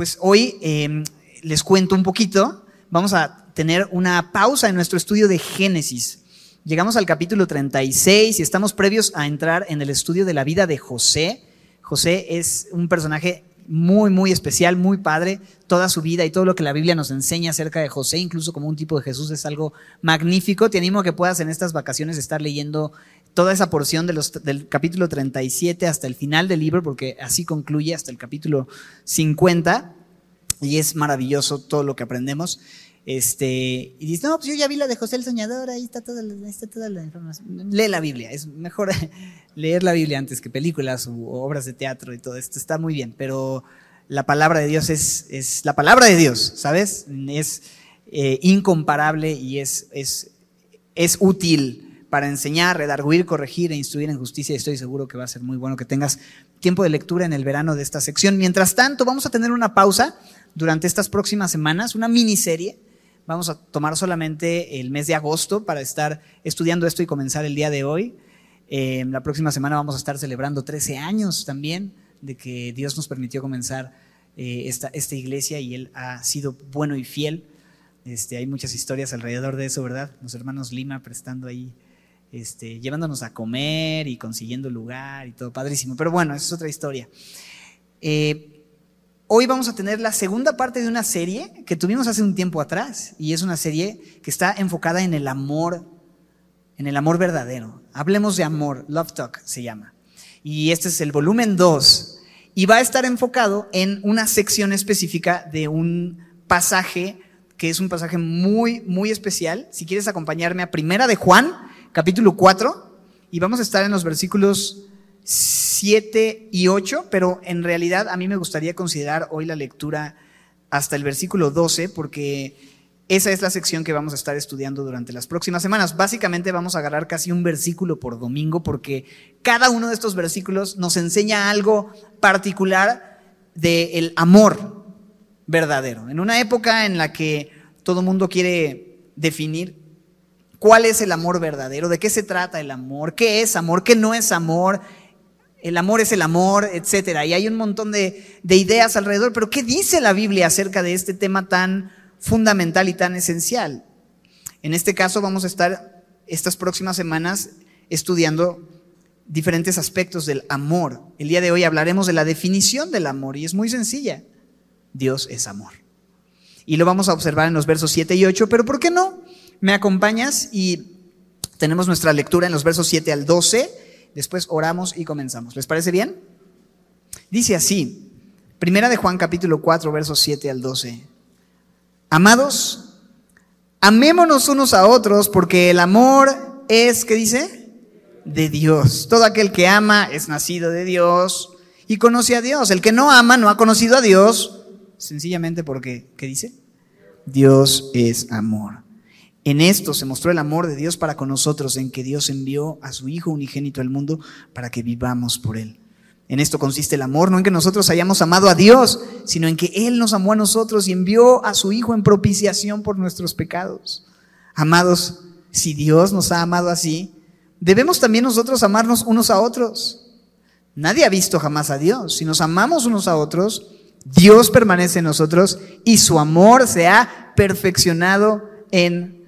pues hoy em, les cuento un poquito. Vamos a tener una pausa en nuestro estudio de Génesis. Llegamos al capítulo 36 y estamos previos a entrar en el estudio de la vida de José. José es un personaje muy, muy especial, muy padre. Toda su vida y todo lo que la Biblia nos enseña acerca de José, incluso como un tipo de Jesús, es algo magnífico. Te animo a que puedas en estas vacaciones estar leyendo toda esa porción del capítulo 37 hasta el final del libro, porque así concluye hasta el capítulo 50. Y es maravilloso todo lo que aprendemos. Este, y dices, no, pues yo ya vi la de José el Soñador, ahí está toda, la, está toda la información. Lee la Biblia, es mejor leer la Biblia antes que películas u obras de teatro y todo esto, está muy bien, pero la palabra de Dios es, es la palabra de Dios, ¿sabes? Es eh, incomparable y es, es, es útil para enseñar, redarguir, corregir e instruir en justicia. Y estoy seguro que va a ser muy bueno que tengas tiempo de lectura en el verano de esta sección. Mientras tanto, vamos a tener una pausa durante estas próximas semanas, una miniserie Vamos a tomar solamente el mes de agosto para estar estudiando esto y comenzar el día de hoy. Eh, la próxima semana vamos a estar celebrando 13 años también de que Dios nos permitió comenzar eh, esta, esta, iglesia y Él ha sido bueno y fiel. Este, hay muchas historias alrededor de eso, ¿verdad? Los hermanos Lima prestando ahí, este, llevándonos a comer y consiguiendo lugar y todo padrísimo. Pero bueno, esa es otra historia. Eh, Hoy vamos a tener la segunda parte de una serie que tuvimos hace un tiempo atrás y es una serie que está enfocada en el amor, en el amor verdadero. Hablemos de amor, Love Talk se llama. Y este es el volumen 2 y va a estar enfocado en una sección específica de un pasaje que es un pasaje muy, muy especial. Si quieres acompañarme a Primera de Juan, capítulo 4, y vamos a estar en los versículos 7 y 8, pero en realidad a mí me gustaría considerar hoy la lectura hasta el versículo 12, porque esa es la sección que vamos a estar estudiando durante las próximas semanas. Básicamente vamos a agarrar casi un versículo por domingo, porque cada uno de estos versículos nos enseña algo particular del amor verdadero. En una época en la que todo mundo quiere definir cuál es el amor verdadero, de qué se trata el amor, qué es amor, qué no es amor, el amor es el amor, etcétera. Y hay un montón de, de, ideas alrededor, pero ¿qué dice la Biblia acerca de este tema tan fundamental y tan esencial? En este caso vamos a estar estas próximas semanas estudiando diferentes aspectos del amor. El día de hoy hablaremos de la definición del amor y es muy sencilla. Dios es amor. Y lo vamos a observar en los versos 7 y 8, pero ¿por qué no? Me acompañas y tenemos nuestra lectura en los versos 7 al 12 después oramos y comenzamos. ¿Les parece bien? Dice así, Primera de Juan capítulo 4, versos 7 al 12. Amados, amémonos unos a otros porque el amor es, ¿qué dice? De Dios. Todo aquel que ama es nacido de Dios y conoce a Dios. El que no ama no ha conocido a Dios, sencillamente porque, ¿qué dice? Dios es amor. En esto se mostró el amor de Dios para con nosotros, en que Dios envió a su Hijo unigénito al mundo para que vivamos por Él. En esto consiste el amor, no en que nosotros hayamos amado a Dios, sino en que Él nos amó a nosotros y envió a su Hijo en propiciación por nuestros pecados. Amados, si Dios nos ha amado así, debemos también nosotros amarnos unos a otros. Nadie ha visto jamás a Dios. Si nos amamos unos a otros, Dios permanece en nosotros y su amor se ha perfeccionado en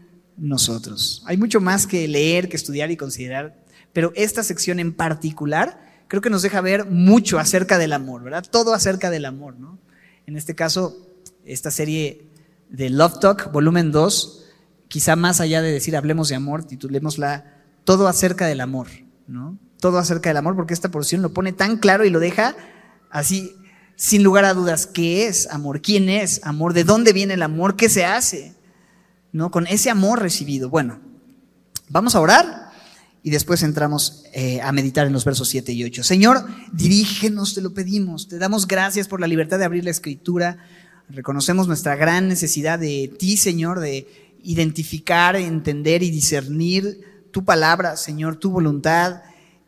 nosotros. Hay mucho más que leer, que estudiar y considerar, pero esta sección en particular creo que nos deja ver mucho acerca del amor, ¿verdad? Todo acerca del amor, ¿no? En este caso, esta serie de Love Talk, volumen 2, quizá más allá de decir hablemos de amor, titulémosla Todo acerca del amor, ¿no? Todo acerca del amor, porque esta porción lo pone tan claro y lo deja así, sin lugar a dudas, ¿qué es amor? ¿Quién es amor? ¿De dónde viene el amor? ¿Qué se hace? ¿No? Con ese amor recibido. Bueno, vamos a orar y después entramos eh, a meditar en los versos 7 y 8. Señor, dirígenos, te lo pedimos. Te damos gracias por la libertad de abrir la escritura. Reconocemos nuestra gran necesidad de ti, Señor, de identificar, entender y discernir tu palabra, Señor, tu voluntad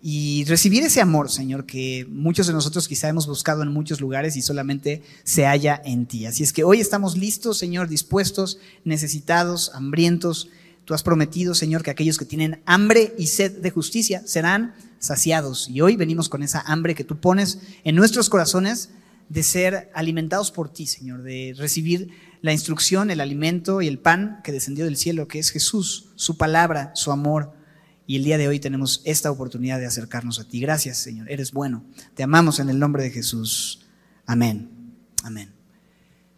y recibir ese amor, Señor, que muchos de nosotros quizá hemos buscado en muchos lugares y solamente se halla en ti. Así es que hoy estamos listos, Señor, dispuestos, necesitados, hambrientos. Tú has prometido, Señor, que aquellos que tienen hambre y sed de justicia serán saciados. Y hoy venimos con esa hambre que tú pones en nuestros corazones de ser alimentados por ti, Señor, de recibir la instrucción, el alimento y el pan que descendió del cielo, que es Jesús, su palabra, su amor. Y el día de hoy tenemos esta oportunidad de acercarnos a ti. Gracias, Señor. Eres bueno. Te amamos en el nombre de Jesús. Amén. Amén.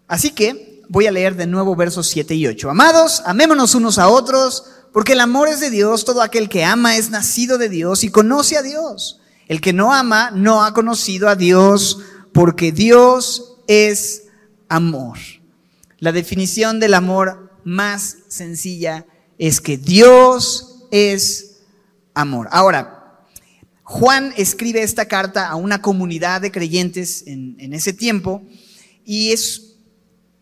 Así que voy a leer de nuevo versos 7 y 8. Amados, amémonos unos a otros, porque el amor es de Dios. Todo aquel que ama es nacido de Dios y conoce a Dios. El que no ama no ha conocido a Dios, porque Dios es amor. La definición del amor más sencilla es que Dios es amor. Ahora, Juan escribe esta carta a una comunidad de creyentes en, ese tiempo y es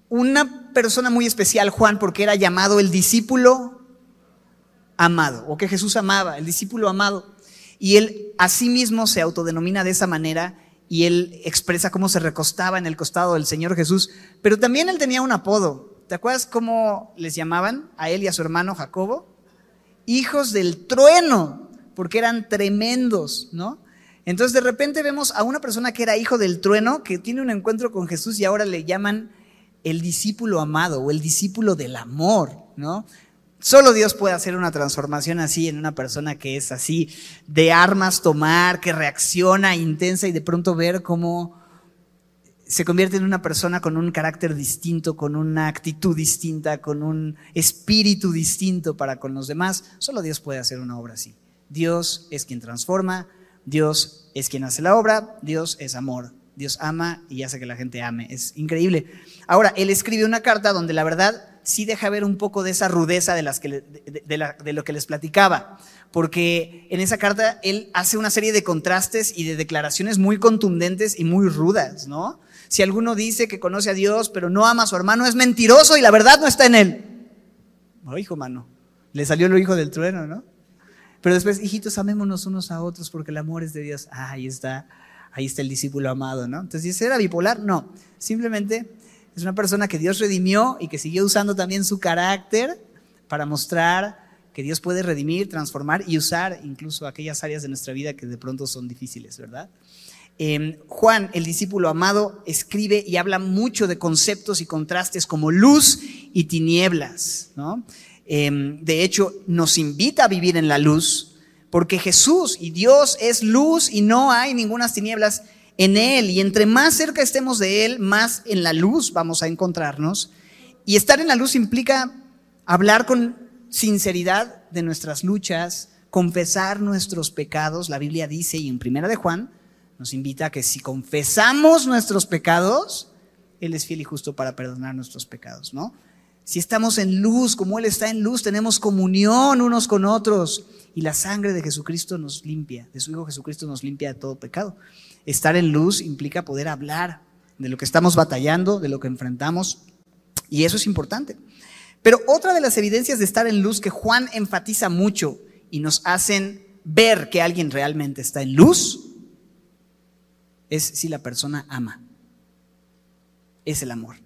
una persona muy especial, Juan, porque era llamado el discípulo amado, o que Jesús amaba, el discípulo amado. Y él asimismo se autodenomina de esa manera y él expresa cómo se recostaba en el costado del Señor Jesús, pero también él tenía un apodo. ¿Te acuerdas cómo les llamaban a él y a su hermano Jacobo? Hijos del trueno, porque eran tremendos, ¿no? Entonces de repente vemos a una persona que era hijo del trueno, que tiene un encuentro con Jesús y ahora le llaman el discípulo amado o el discípulo del amor, ¿no? Solo Dios puede hacer una transformación así en una persona que es así, de armas tomar, que reacciona intensa y de pronto ver cómo se convierte en una persona con un carácter distinto, con una actitud distinta, con un espíritu distinto para con los demás. Solo Dios puede hacer una obra así. Dios es quien transforma, Dios es quien hace la obra, Dios es amor. Dios ama y hace que la gente ame. Es increíble. Ahora, él escribe una carta donde la verdad sí deja ver un poco de esa rudeza de, las que de, lo que les platicaba, porque en esa carta él hace una serie de contrastes y de declaraciones muy contundentes y muy rudas, ¿no? Si alguno dice que conoce a Dios pero no ama a su hermano, es mentiroso y la verdad no está en él. Oh, hijo mano, le salió lo hijo del trueno, ¿no? Pero después, hijitos, amémonos unos a otros porque el amor es de Dios. Ah, ahí está, ahí está el discípulo amado, ¿no? Entonces, ¿era bipolar? No, simplemente es una persona que Dios redimió y que siguió usando también su carácter para mostrar que Dios puede redimir, transformar y usar incluso aquellas áreas de nuestra vida que de pronto son difíciles, ¿verdad? Em, Juan, el discípulo amado, escribe y habla mucho de conceptos y contrastes como luz y tinieblas, ¿no? Em, de hecho, nos invita a vivir en la luz porque Jesús y Dios es luz y no hay ninguna tinieblas en Él. Y entre más cerca estemos de Él, más en la luz vamos a encontrarnos. Y estar en la luz implica hablar con sinceridad de nuestras luchas, confesar nuestros pecados. La Biblia dice, y en Primera de Juan, nos invita a que si confesamos nuestros pecados, Él es fiel y justo para perdonar nuestros pecados, ¿no? Si estamos en luz, como Él está en luz, tenemos comunión unos con otros. Y la sangre de Jesucristo nos limpia, de su Hijo Jesucristo nos limpia de todo pecado. Estar en luz implica poder hablar de lo que estamos batallando, de lo que enfrentamos, y eso es importante. Pero otra de las evidencias de estar en luz que Juan enfatiza mucho y nos hacen ver que alguien realmente está en luz es si la persona ama. Es el amor.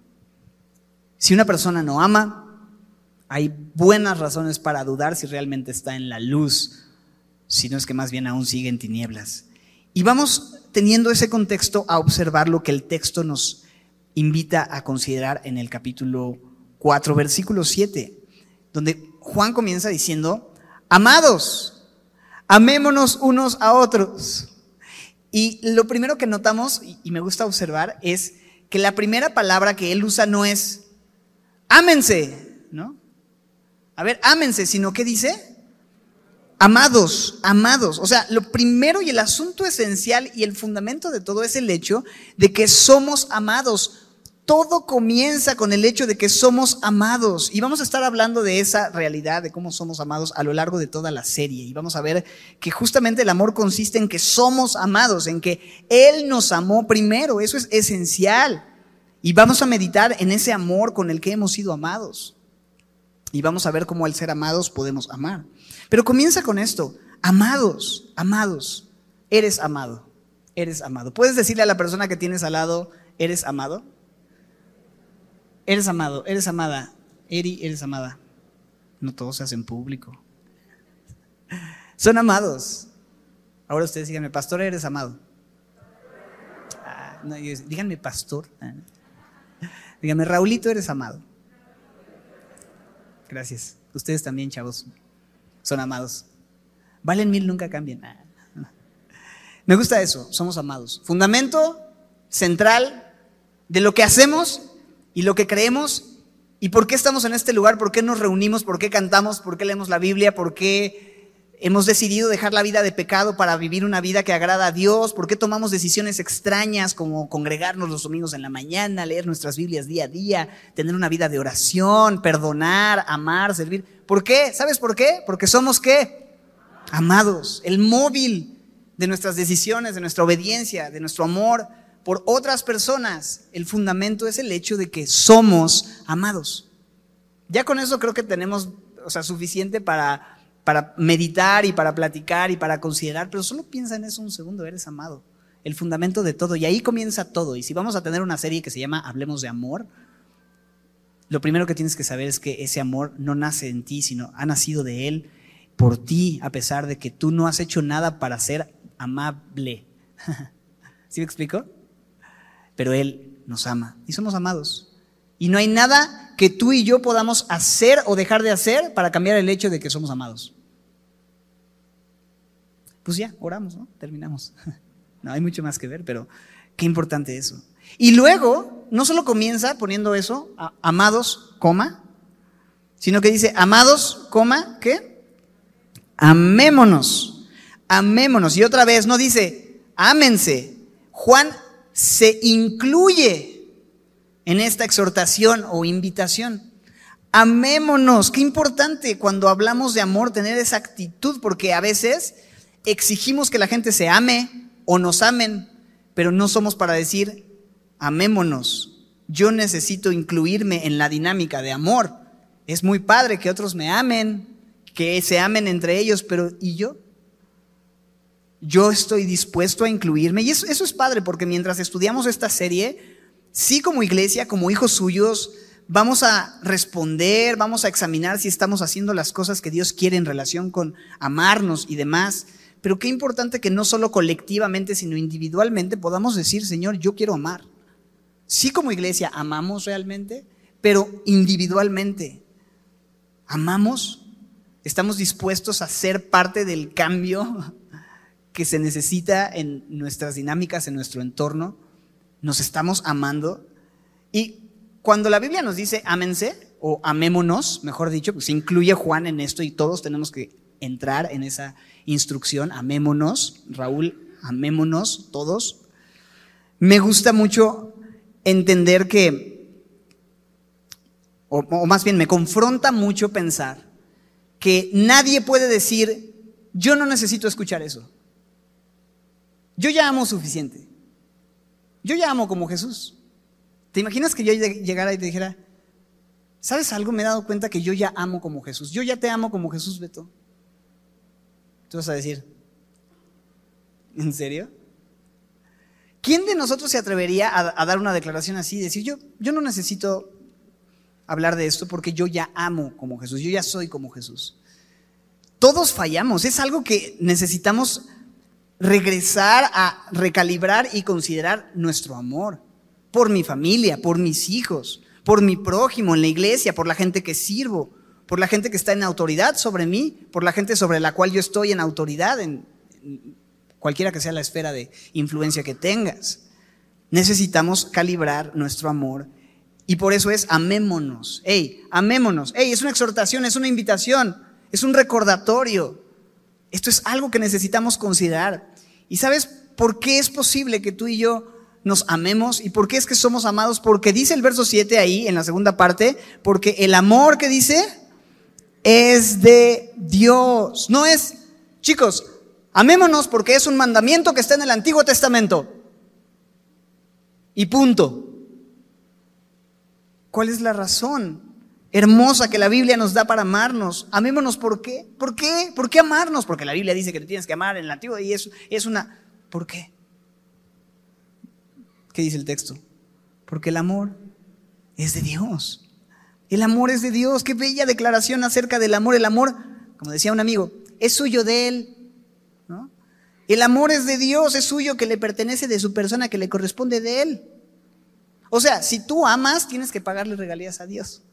Si una persona no ama, hay buenas razones para dudar si realmente está en la luz, si no es que más bien aún sigue en tinieblas. Y vamos teniendo ese contexto a observar lo que el texto nos invita a considerar en el capítulo 4, versículo 7, donde Juan comienza diciendo, amados, amémonos unos a otros. Y lo primero que notamos, y me gusta observar, es que la primera palabra que él usa no es ámense, ¿no? A ver, ámense, sino que dice, Amados, amados. O sea, lo primero y el asunto esencial y el fundamento de todo es el hecho de que somos amados. Todo comienza con el hecho de que somos amados. Y vamos a estar hablando de esa realidad, de cómo somos amados a lo largo de toda la serie. Y vamos a ver que justamente el amor consiste en que somos amados, en que Él nos amó primero. Eso es esencial. Y vamos a meditar en ese amor con el que hemos sido amados. Y vamos a ver cómo al ser amados podemos amar. Pero comienza con esto, amados, amados, eres amado, eres amado. ¿Puedes decirle a la persona que tienes al lado, eres amado? Eres amado, eres amada. Eri, eres amada. No todos se hacen público. Son amados. Ahora ustedes díganme, pastor, eres amado. Ah, díganme pastor. Díganme, Raulito, eres amado. Gracias. Ustedes también, chavos, son amados. Valen mil, nunca cambien. Me gusta eso, somos amados. Fundamento central de lo que hacemos y lo que creemos y por qué estamos en este lugar, por qué nos reunimos, por qué cantamos, por qué leemos la Biblia, por qué hemos decidido dejar la vida de pecado para vivir una vida que agrada a Dios, por qué tomamos decisiones extrañas como congregarnos los domingos en la mañana, leer nuestras Biblias día a día, tener una vida de oración, perdonar, amar, servir. ¿Por qué? ¿Sabes por qué? Porque somos qué? Amados. El móvil de nuestras decisiones, de nuestra obediencia, de nuestro amor por otras personas. El fundamento es el hecho de que somos amados. Ya con eso creo que tenemos, o sea, suficiente para, para meditar y para platicar y para considerar, pero solo piensa en eso un segundo, eres amado. El fundamento de todo. Y ahí comienza todo. Y si vamos a tener una serie que se llama Hablemos de Amor, lo primero que tienes que saber es que ese amor no nace en ti, sino ha nacido de Él por ti, a pesar de que tú no has hecho nada para ser amable. ¿Sí me explico? Pero Él nos ama y somos amados. Y no hay nada que tú y yo podamos hacer o dejar de hacer para cambiar el hecho de que somos amados. Pues ya, oramos, ¿no? Terminamos. No hay mucho más que ver, pero qué importante eso. Y luego, no solo comienza poniendo eso, amados, coma, sino que dice, amados, coma, ¿qué? Amémonos amémonos. Y otra vez no dice, ámense. Juan se incluye en esta exhortación o invitación. Amémonos. Qué importante cuando hablamos de amor tener esa actitud, porque a veces exigimos que la gente se ame o nos amen, pero no somos para decir, amémonos. Yo necesito incluirme en la dinámica de amor. Es muy padre que otros me amen, que se amen entre ellos, pero ¿y yo? yo estoy dispuesto a incluirme. Y eso, es padre, porque mientras estudiamos esta serie, sí como iglesia, como hijos suyos, vamos a responder, vamos a examinar si estamos haciendo las cosas que Dios quiere en relación con amarnos y demás. Pero qué importante que no solo colectivamente, sino individualmente podamos decir, Señor, yo quiero amar. Sí como iglesia amamos realmente, pero individualmente. ¿Amamos? ¿Estamos dispuestos a ser parte del cambio que se necesita en nuestras dinámicas, en nuestro entorno. Nos estamos amando. Y cuando la Biblia nos dice ámense o amémonos, mejor dicho, pues incluye Juan en esto y todos tenemos que entrar en esa instrucción, amémonos, Raúl, amémonos todos. Me gusta mucho entender que, o, más bien me confronta mucho pensar que nadie puede decir, yo no necesito escuchar eso. Yo ya amo suficiente. Yo ya amo como Jesús. ¿Te imaginas que yo llegara y te dijera, ¿sabes algo? Me he dado cuenta que yo ya amo como Jesús. Yo ya te amo como Jesús, Beto. Tú vas a decir, ¿en serio? ¿Quién de nosotros se atrevería a, dar una declaración así? Decir, yo, yo no necesito hablar de esto porque yo ya amo como Jesús, yo ya soy como Jesús. Todos fallamos, es algo que necesitamos regresar a recalibrar y considerar nuestro amor por mi familia, por mis hijos, por mi prójimo en la iglesia, por la gente que sirvo, por la gente que está en autoridad sobre mí, por la gente sobre la cual yo estoy en autoridad, en, cualquiera que sea la esfera de influencia que tengas. Necesitamos calibrar nuestro amor y por eso es amémonos. Hey, amémonos. Hey, es una exhortación, es una invitación, es un recordatorio. Esto es algo que necesitamos considerar. ¿Y sabes por qué es posible que tú y yo nos amemos? ¿Y por qué es que somos amados? Porque dice el verso 7 ahí, en la segunda parte, porque el amor que dice es de Dios. No es, chicos, amémonos porque es un mandamiento que está en el Antiguo Testamento. Y punto. ¿Cuál es la razón? hermosa que la Biblia nos da para amarnos. Amémonos, ¿por qué? ¿Por qué? ¿Por qué amarnos? Porque la Biblia dice que te tienes que amar en el antiguo y eso es una... ¿Por qué? ¿Qué dice el texto? Porque el amor es de Dios. El amor es de Dios. Qué bella declaración acerca del amor. El amor, como decía un amigo, es suyo de Él. El amor es de Dios, es suyo, que le pertenece de su persona, que le corresponde de Él. O sea, si tú amas, tienes que pagarle regalías a Dios,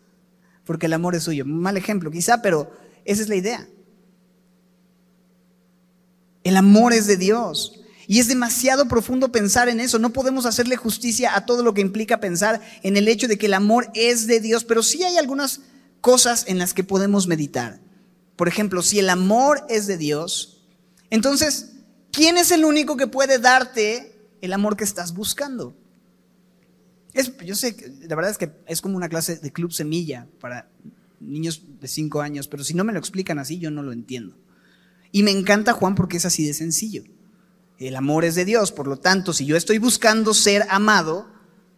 porque el amor es suyo. Mal ejemplo quizá, pero esa es la idea. El amor es de Dios. Y es demasiado profundo pensar en eso. No podemos hacerle justicia a todo lo que implica pensar en el hecho de que el amor es de Dios, pero sí hay algunas cosas en las que podemos meditar. Por ejemplo, si el amor es de Dios, entonces, ¿quién es el único que puede darte el amor que estás buscando? Es, yo sé, la verdad es que es como una clase de club semilla para niños de 5 años, pero si no me lo explican así, yo no lo entiendo. Y me encanta Juan porque es así de sencillo. El amor es de Dios, por lo tanto, si yo estoy buscando ser amado,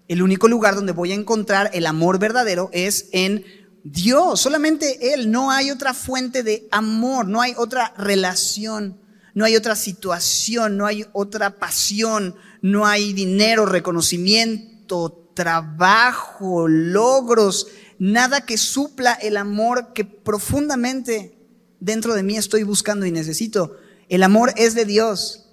el único lugar donde voy a encontrar el amor verdadero es en Dios, solamente Él, no hay otra fuente de amor, no hay otra relación, no hay otra situación, no hay otra pasión, no hay dinero, reconocimiento, trabajo, logros, nada que supla el amor que profundamente dentro de mí estoy buscando y necesito. El amor es de Dios.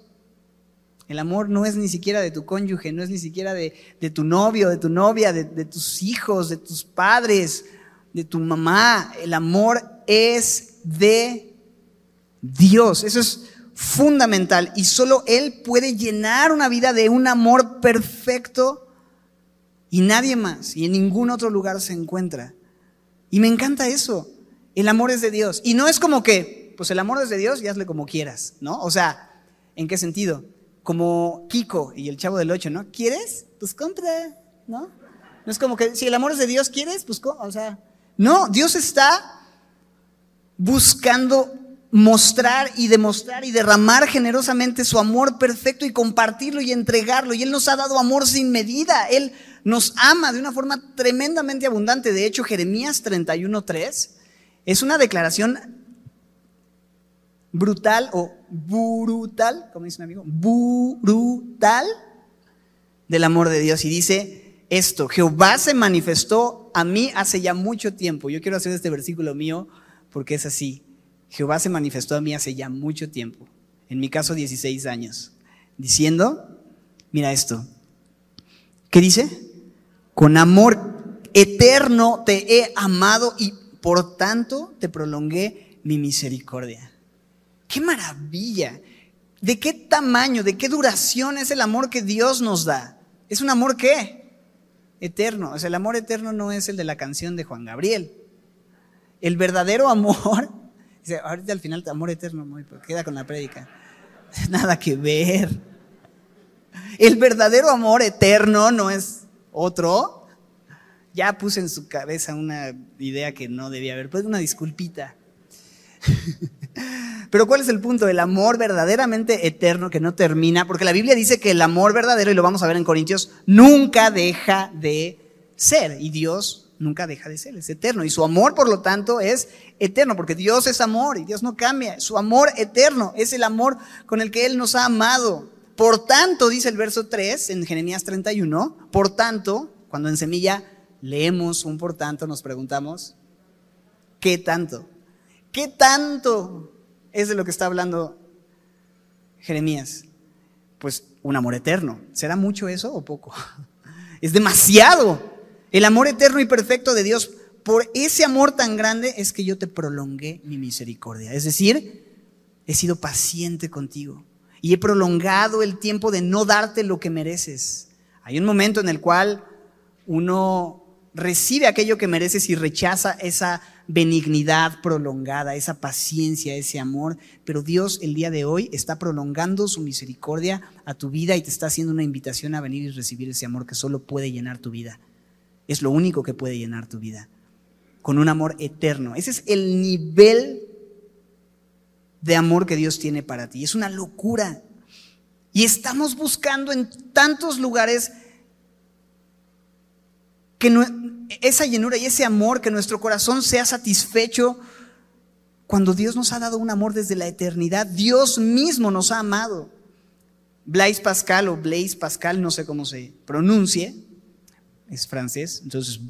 El amor no es ni siquiera de tu cónyuge, no es ni siquiera de, tu novio, de tu novia, de, de tus hijos, de tus padres, de tu mamá. El amor es de Dios. Eso es fundamental. Y solo Él puede llenar una vida de un amor perfecto y nadie más. Y en ningún otro lugar se encuentra. Y me encanta eso. El amor es de Dios. Y no es como que, pues el amor es de Dios y hazle como quieras, ¿no? O sea, ¿en qué sentido? Como Kiko y el chavo del 8, ¿no? ¿Quieres? Pues compra, ¿no? No es como que si el amor es de Dios, ¿quieres? Pues, o sea, no, Dios está buscando mostrar y demostrar y derramar generosamente su amor perfecto y compartirlo y entregarlo. Y Él nos ha dado amor sin medida. Él nos ama de una forma tremendamente abundante. De hecho, Jeremías 31.3 es una declaración brutal o brutal, como dice un amigo, brutal del amor de Dios. Y dice esto, Jehová se manifestó a mí hace ya mucho tiempo. Yo quiero hacer este versículo mío porque es así. Jehová se manifestó a mí hace ya mucho tiempo, en mi caso 16 años, diciendo, mira esto, ¿qué dice? Con amor eterno te he amado y por tanto te prolongué mi misericordia. ¡Qué maravilla! ¿De qué tamaño, de qué duración es el amor que Dios nos da? ¿Es un amor qué? Eterno. O sea, el amor eterno no es el de la canción de Juan Gabriel. El verdadero amor, ahorita al final, amor eterno, muy, queda con la prédica. Nada que ver. El verdadero amor eterno no es otro. Ya puse en su cabeza una idea que no debía haber, pues una disculpita. Pero ¿cuál es el punto? El amor verdaderamente eterno que no termina, porque la Biblia dice que el amor verdadero, y lo vamos a ver en Corintios, nunca deja de ser. Y Dios nunca deja de ser, es eterno. Y su amor, por lo tanto, es eterno, porque Dios es amor y Dios no cambia. Su amor eterno es el amor con el que Él nos ha amado. Por tanto, dice el verso 3 en Jeremías 31, por tanto, cuando en semilla leemos un por tanto, nos preguntamos, ¿qué tanto? ¿Qué tanto es de lo que está hablando Jeremías? Pues un amor eterno. ¿Será mucho eso o poco? Es demasiado. El amor eterno y perfecto de Dios. Por ese amor tan grande es que yo te prolongué mi misericordia. Es decir, he sido paciente contigo y he prolongado el tiempo de no darte lo que mereces. Hay un momento en el cual uno recibe aquello que mereces y rechaza esa benignidad prolongada, esa paciencia, ese amor. Pero Dios el día de hoy está prolongando su misericordia a tu vida y te está haciendo una invitación a venir y recibir ese amor que solo puede llenar tu vida. Es lo único que puede llenar tu vida. Con un amor eterno. Ese es el nivel de amor que Dios tiene para ti. Es una locura. Y estamos buscando en tantos lugares que esa llenura y ese amor, que nuestro corazón sea satisfecho cuando Dios nos ha dado un amor desde la eternidad. Dios mismo nos ha amado. Blaise Pascal o Blaise Pascal, no sé cómo se pronuncie, es francés, entonces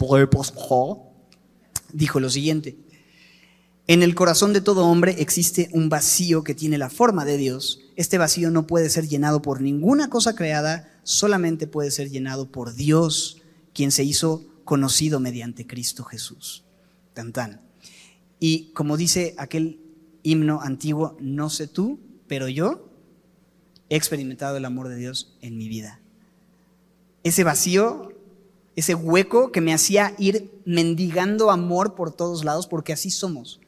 dijo lo siguiente. En el corazón de todo hombre existe un vacío que tiene la forma de Dios este vacío no puede ser llenado por ninguna cosa creada, solamente puede ser llenado por Dios, quien se hizo conocido mediante Cristo Jesús. Tan tan. Y como dice aquel himno antiguo, no sé tú, pero yo he experimentado el amor de Dios en mi vida. Ese vacío, ese hueco que me hacía ir mendigando amor por todos lados, porque así somos.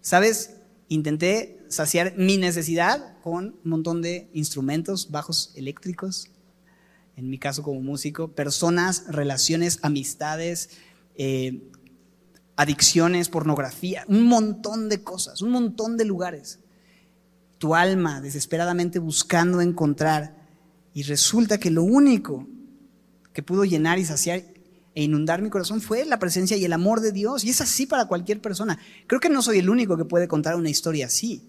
¿Sabes? Intenté saciar mi necesidad con un montón de instrumentos, bajos eléctricos, en mi caso como músico, personas, relaciones, amistades, eh, adicciones, pornografía, un montón de cosas, un montón de lugares. Tu alma desesperadamente buscando encontrar y resulta que lo único que pudo llenar y saciar e inundar mi corazón fue la presencia y el amor de Dios. Y es así para cualquier persona. Creo que no soy el único que puede contar una historia así.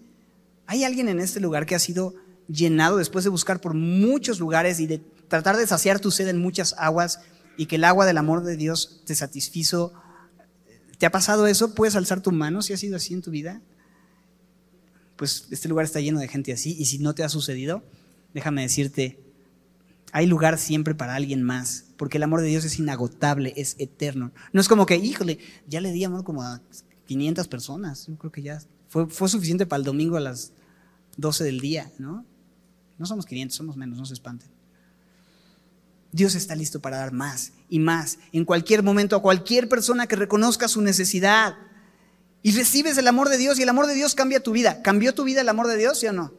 Hay alguien en este lugar que ha sido llenado después de buscar por muchos lugares y de tratar de saciar tu sed en muchas aguas y que el agua del amor de Dios te satisfizo. ¿Te ha pasado eso? ¿Puedes alzar tu mano si ha sido así en tu vida? Pues este lugar está lleno de gente así y si no te ha sucedido, déjame decirte, hay lugar siempre para alguien más, porque el amor de Dios es inagotable, es eterno. No es como que, híjole, ya le di amor como a 500 personas, yo creo que ya fue, suficiente para el domingo a las 12 del día, ¿no? No somos 500, somos menos, no se espanten. Dios está listo para dar más y más en cualquier momento a cualquier persona que reconozca su necesidad. Y recibes el amor de Dios y el amor de Dios cambia tu vida. ¿Cambió tu vida el amor de Dios, sí o no?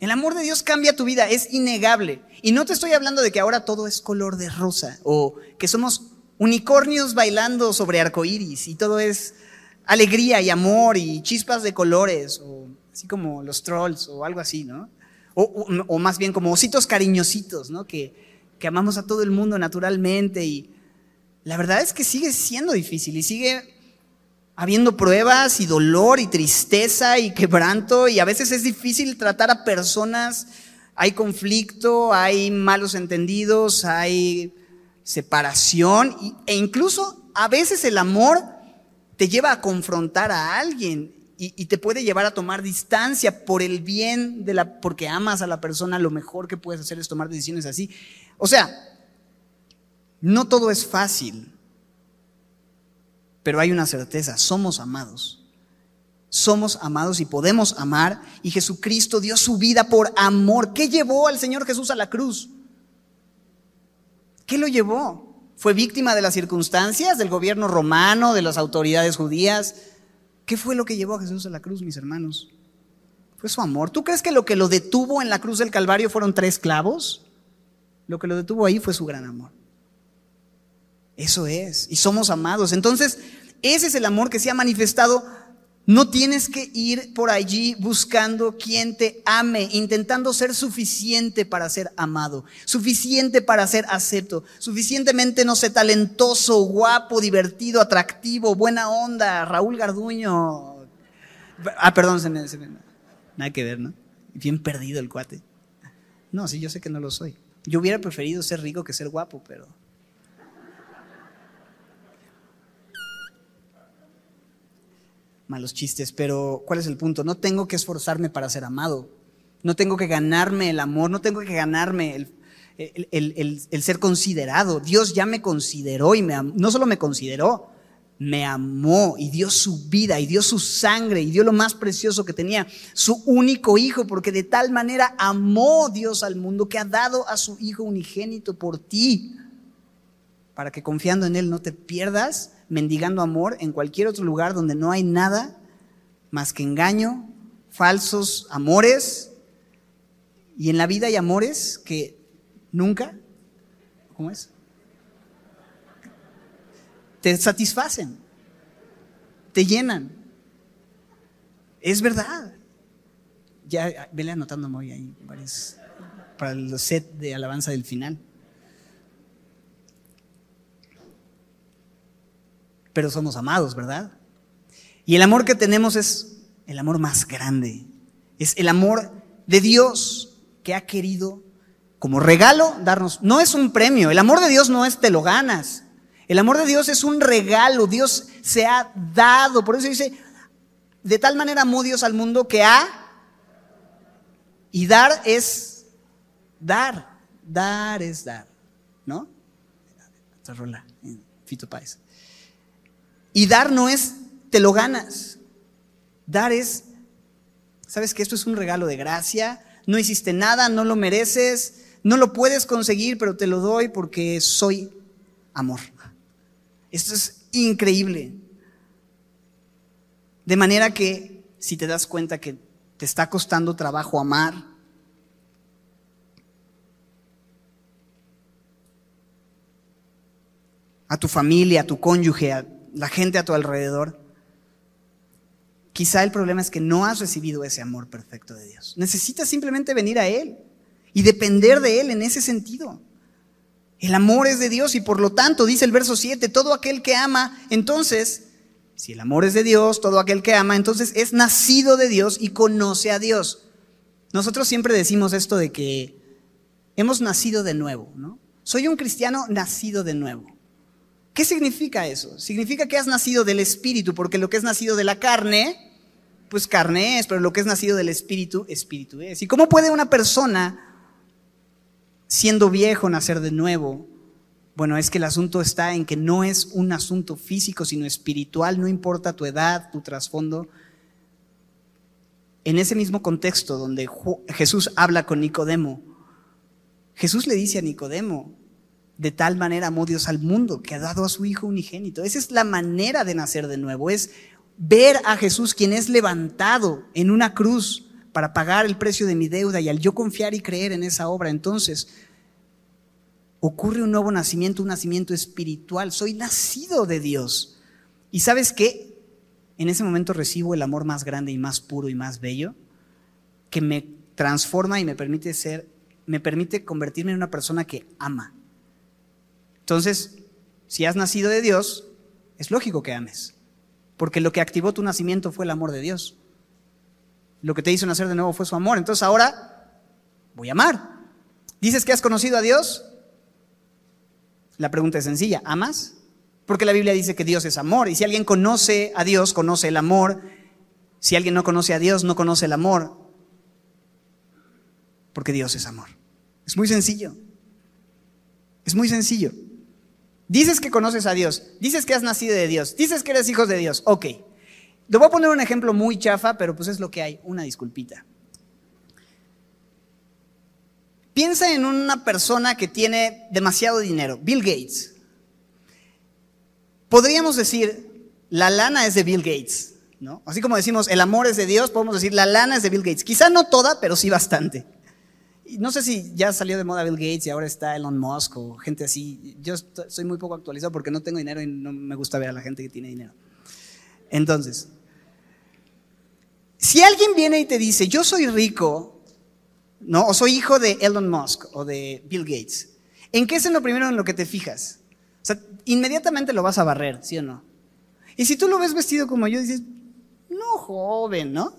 El amor de Dios cambia tu vida, es innegable. Y no te estoy hablando de que ahora todo es color de rosa o que somos unicornios bailando sobre arcoíris y todo es alegría y amor y chispas de colores, o así como los trolls o algo así, ¿no? O, más bien como ositos cariñositos, ¿no? Que, que amamos a todo el mundo naturalmente y la verdad es que sigue siendo difícil y sigue habiendo pruebas y dolor y tristeza y quebranto y a veces es difícil tratar a personas, hay conflicto, hay malos entendidos, hay separación e incluso a veces el amor te lleva a confrontar a alguien y, te puede llevar a tomar distancia por el bien de la, porque amas a la persona, lo mejor que puedes hacer es tomar decisiones así. O sea, no todo es fácil. Pero hay una certeza, somos amados. Somos amados y podemos amar. Y Jesucristo dio su vida por amor. ¿Qué llevó al Señor Jesús a la cruz? ¿Qué lo llevó? ¿Fue víctima de las circunstancias, del gobierno romano, de las autoridades judías? ¿Qué fue lo que llevó a Jesús a la cruz, mis hermanos? Fue su amor. ¿Tú crees que lo que lo detuvo en la cruz del Calvario fueron tres clavos? Lo que lo detuvo ahí fue su gran amor. Eso es. Y somos amados. Entonces, ese es el amor que se ha manifestado. No tienes que ir por allí buscando quien te ame, intentando ser suficiente para ser amado, suficiente para ser acepto, suficientemente, no sé, talentoso, guapo, divertido, atractivo, buena onda, Raúl Garduño. Ah, perdón, se me, nada que ver, ¿no? Bien perdido el cuate. No, sí, yo sé que no lo soy. Yo hubiera preferido ser rico que ser guapo, pero malos chistes, pero ¿cuál es el punto? No tengo que esforzarme para ser amado, no tengo que ganarme el amor, no tengo que ganarme el, ser considerado. Dios ya me consideró y me, no solo me consideró, me amó y dio su vida y dio su sangre y dio lo más precioso que tenía, su único hijo, porque de tal manera amó Dios al mundo que ha dado a su hijo unigénito por ti, para que confiando en Él no te pierdas, mendigando amor en cualquier otro lugar donde no hay nada más que engaño, falsos amores. Y en la vida hay amores que nunca, ¿cómo es? Te satisfacen, te llenan. Es verdad. Ya, vele anotándome hoy ahí para el set de alabanza del final. pero somos amados, ¿verdad? Y el amor que tenemos es el amor más grande. Es el amor de Dios que ha querido como regalo darnos. No es un premio. El amor de Dios no es te lo ganas. El amor de Dios es un regalo. Dios se ha dado. Por eso dice, de tal manera amó Dios al mundo que ha... Y dar es dar, dar es dar, ¿no? Otra rola, Fito Páez. Y dar no es te lo ganas. Dar es, sabes que esto es un regalo de gracia, no hiciste nada, no lo mereces, no lo puedes conseguir, pero te lo doy porque soy amor. Esto es increíble. De manera que si te das cuenta que te está costando trabajo amar, a tu familia, a tu cónyuge, a la gente a tu alrededor, quizá el problema es que no has recibido ese amor perfecto de Dios. Necesitas simplemente venir a Él y depender de Él en ese sentido. El amor es de Dios y por lo tanto, dice el verso 7, todo aquel que ama, entonces, si el amor es de Dios, todo aquel que ama, entonces es nacido de Dios y conoce a Dios. Nosotros siempre decimos esto de que hemos nacido de nuevo, ¿no? Soy un cristiano nacido de nuevo. ¿Qué significa eso? Significa que has nacido del Espíritu, porque lo que es nacido de la carne, pues carne es, pero lo que es nacido del Espíritu, Espíritu es. ¿Y cómo puede una persona siendo viejo, nacer de nuevo. Bueno, es que el asunto está en que no es un asunto físico, sino espiritual, no importa tu edad, tu trasfondo. En ese mismo contexto donde Jesús habla con Nicodemo, Jesús le dice a Nicodemo, de tal manera amó Dios al mundo que ha dado a su Hijo unigénito. Esa es la manera de nacer de nuevo, es ver a Jesús quien es levantado en una cruz para pagar el precio de mi deuda y al yo confiar y creer en esa obra, entonces ocurre un nuevo nacimiento, un nacimiento espiritual. Soy nacido de Dios. ¿Y sabes qué? En ese momento recibo el amor más grande y más puro y más bello que me transforma y me permite ser, me permite convertirme en una persona que ama. Entonces, si has nacido de Dios, es lógico que ames, porque lo que activó tu nacimiento fue el amor de Dios lo que te hizo nacer de nuevo fue su amor. Entonces ahora voy a amar. ¿Dices que has conocido a Dios? La pregunta es sencilla, ¿amas? Porque la Biblia dice que Dios es amor. Y si alguien conoce a Dios, conoce el amor. Si alguien no conoce a Dios, no conoce el amor. Porque Dios es amor. Es muy sencillo. Es muy sencillo. Dices que conoces a Dios. Dices que has nacido de Dios. Dices que eres hijo de Dios. Ok. Te voy a poner un ejemplo muy chafa, pero pues es lo que hay. Una disculpita. Piensa en una persona que tiene demasiado dinero, Bill Gates. Podríamos decir, la lana es de Bill Gates, ¿no? Así como decimos, el amor es de Dios, podemos decir, la lana es de Bill Gates. Quizá no toda, pero sí bastante. No sé si ya salió de moda Bill Gates y ahora está Elon Musk o gente así. Yo soy muy poco actualizado porque no tengo dinero y no me gusta ver a la gente que tiene dinero. Entonces, si alguien viene y te dice, yo soy rico, ¿no? O soy hijo de Elon Musk o de Bill Gates, ¿en qué es lo primero en lo que te fijas? O sea, inmediatamente lo vas a barrer, ¿sí o no? Y si tú lo ves vestido como yo, dices, no, joven, ¿no?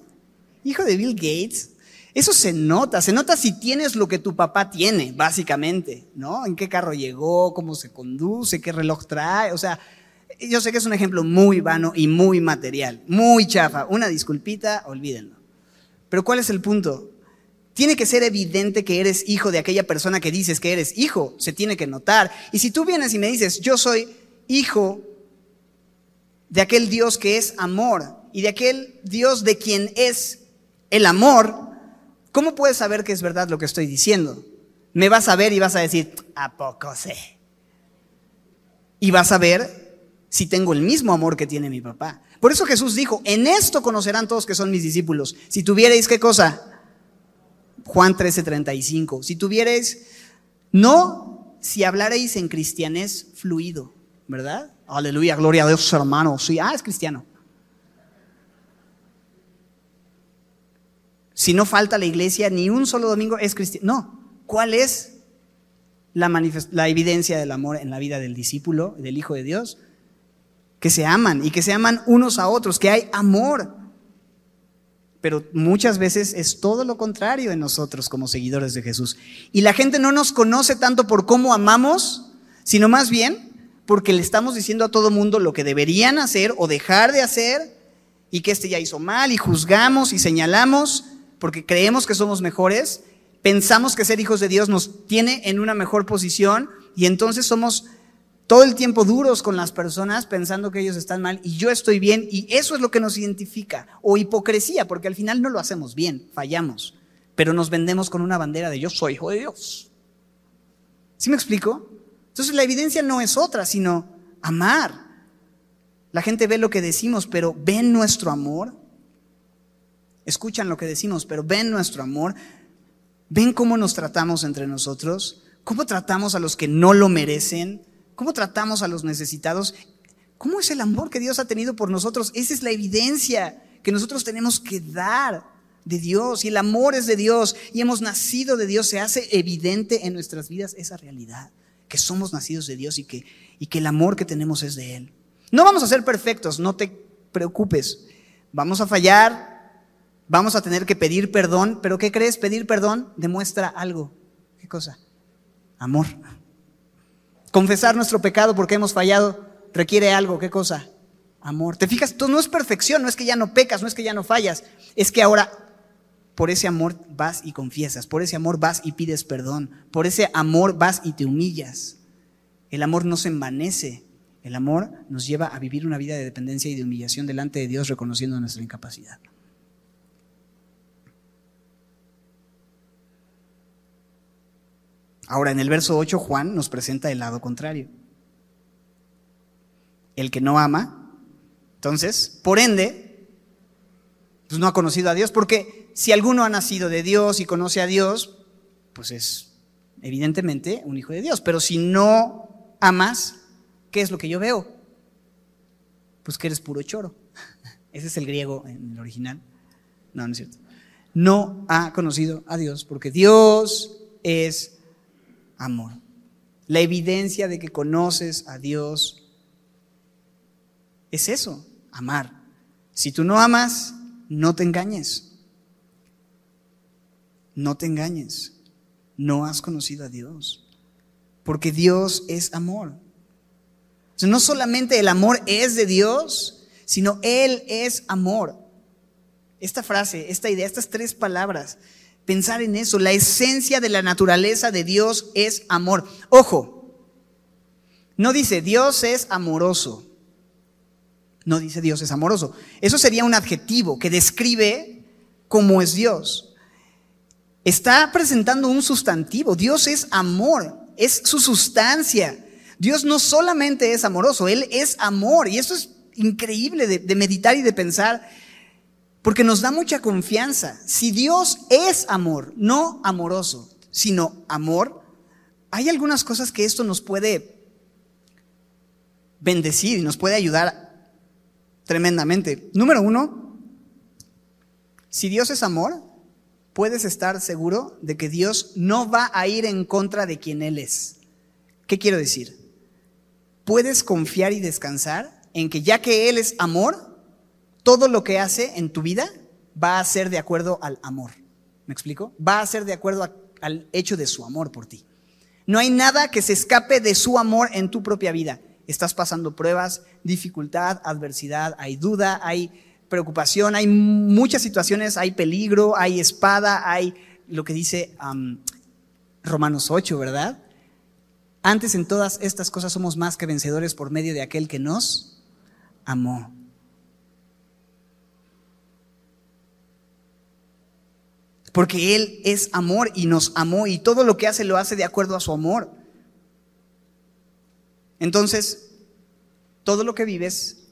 Hijo de Bill Gates. Eso se nota, se nota si tienes lo que tu papá tiene, básicamente, ¿no? En qué carro llegó, cómo se conduce, qué reloj trae, o sea, yo sé que es un ejemplo muy vano y muy material, muy chafa. Una disculpita, olvídenlo. Pero ¿cuál es el punto? Tiene que ser evidente que eres hijo de aquella persona que dices que eres hijo. Se tiene que notar. Y si tú vienes y me dices, yo soy hijo de aquel Dios que es amor y de aquel Dios de quien es el amor, ¿cómo puedes saber que es verdad lo que estoy diciendo? Me vas a ver y vas a decir, ¿a poco sé? Y vas a ver si tengo el mismo amor que tiene mi papá. Por eso Jesús dijo, en esto conocerán todos que son mis discípulos. Si tuvierais qué cosa? Juan 13:35. Si tuvierais, no si hablarais en cristianés fluido, ¿verdad? Aleluya, gloria a Dios, hermano. Sí, ah, es cristiano. Si no falta la iglesia ni un solo domingo, es cristiano. No, ¿cuál es la, la evidencia del amor en la vida del discípulo, del Hijo de Dios? Que se aman y que se aman unos a otros, que hay amor. Pero muchas veces es todo lo contrario en nosotros como seguidores de Jesús. Y la gente no nos conoce tanto por cómo amamos, sino más bien porque le estamos diciendo a todo mundo lo que deberían hacer o dejar de hacer y que este ya hizo mal y juzgamos y señalamos porque creemos que somos mejores, pensamos que ser hijos de Dios nos tiene en una mejor posición y entonces somos todo el tiempo duros con las personas pensando que ellos están mal y yo estoy bien y eso es lo que nos identifica. O hipocresía, porque al final no lo hacemos bien, fallamos, pero nos vendemos con una bandera de yo soy hijo de Dios. ¿Sí me explico? Entonces la evidencia no es otra, sino amar. La gente ve lo que decimos, pero ven nuestro amor. Escuchan lo que decimos, pero ven nuestro amor. Ven cómo nos tratamos entre nosotros, cómo tratamos a los que no lo merecen cómo tratamos a los necesitados, cómo es el amor que Dios ha tenido por nosotros. Esa es la evidencia que nosotros tenemos que dar de Dios. Y el amor es de Dios y hemos nacido de Dios. Se hace evidente en nuestras vidas esa realidad, que somos nacidos de Dios y que, y que el amor que tenemos es de Él. No vamos a ser perfectos, no te preocupes. Vamos a fallar, vamos a tener que pedir perdón, pero ¿qué crees? Pedir perdón demuestra algo. ¿Qué cosa? Amor. Confesar nuestro pecado porque hemos fallado requiere algo, ¿qué cosa? Amor. ¿Te fijas? Esto no es perfección, no es que ya no pecas, no es que ya no fallas, es que ahora por ese amor vas y confiesas, por ese amor vas y pides perdón, por ese amor vas y te humillas. El amor no se envanece, el amor nos lleva a vivir una vida de dependencia y de humillación delante de Dios reconociendo nuestra incapacidad. Ahora, en el verso 8, Juan nos presenta el lado contrario. El que no ama, entonces, por ende, pues no ha conocido a Dios, porque si alguno ha nacido de Dios y conoce a Dios, pues es evidentemente un hijo de Dios. Pero si no amas, ¿qué es lo que yo veo? Pues que eres puro choro. Ese es el griego en el original. No, no es cierto. No ha conocido a Dios, porque Dios es amor. La evidencia de que conoces a Dios es eso, amar. Si tú no amas, no te engañes. No te engañes. No has conocido a Dios. Porque Dios es amor. no solamente el amor es de Dios, sino Él es amor. Esta frase, esta idea, estas tres palabras pensar en eso. La esencia de la naturaleza de Dios es amor. Ojo, no dice Dios es amoroso. No dice Dios es amoroso. Eso sería un adjetivo que describe cómo es Dios. Está presentando un sustantivo. Dios es amor, es su sustancia. Dios no solamente es amoroso, Él es amor. Y esto es increíble de, de meditar y de pensar porque nos da mucha confianza. Si Dios es amor, no amoroso, sino amor, hay algunas cosas que esto nos puede bendecir y nos puede ayudar tremendamente. Número uno, si Dios es amor, puedes estar seguro de que Dios no va a ir en contra de quien Él es. ¿Qué quiero decir? Puedes confiar y descansar en que ya que Él es amor, todo lo que hace en tu vida va a ser de acuerdo al amor. ¿Me explico? Va a ser de acuerdo al hecho de su amor por ti. No hay nada que se escape de su amor en tu propia vida. Estás pasando pruebas, dificultad, adversidad, hay duda, hay preocupación, hay muchas situaciones, hay peligro, hay espada, hay lo que dice Romanos 8, ¿verdad? Antes en todas estas cosas somos más que vencedores por medio de aquel que nos amó. Porque Él es amor y nos amó y todo lo que hace lo hace de acuerdo a su amor. Entonces, todo lo que vives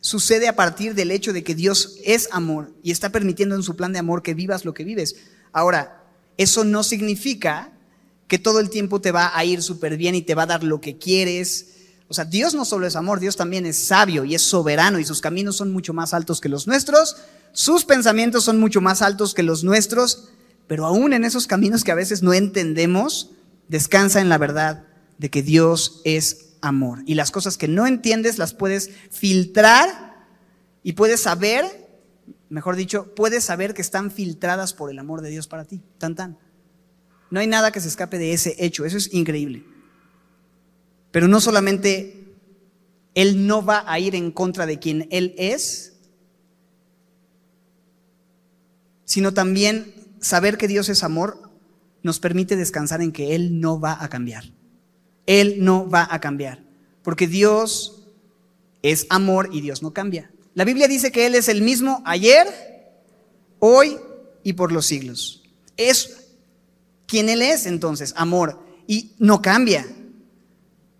sucede a partir del hecho de que Dios es amor y está permitiendo en su plan de amor que vivas lo que vives. Ahora, eso no significa que todo el tiempo te va a ir súper bien y te va a dar lo que quieres. O sea, Dios no solo es amor, Dios también es sabio y es soberano y sus caminos son mucho más altos que los nuestros sus pensamientos son mucho más altos que los nuestros, pero aún en esos caminos que a veces no entendemos, descansa en la verdad de que Dios es amor. Y las cosas que no entiendes las puedes filtrar y puedes saber, mejor dicho, puedes saber que están filtradas por el amor de Dios para ti. Tan tan. No hay nada que se escape de ese hecho, eso es increíble. Pero no solamente Él no va a ir en contra de quien Él es, sino también saber que Dios es amor nos permite descansar en que Él no va a cambiar. Él no va a cambiar, porque Dios es amor y Dios no cambia. La Biblia dice que Él es el mismo ayer, hoy y por los siglos. Es quien Él es entonces, amor, y no cambia.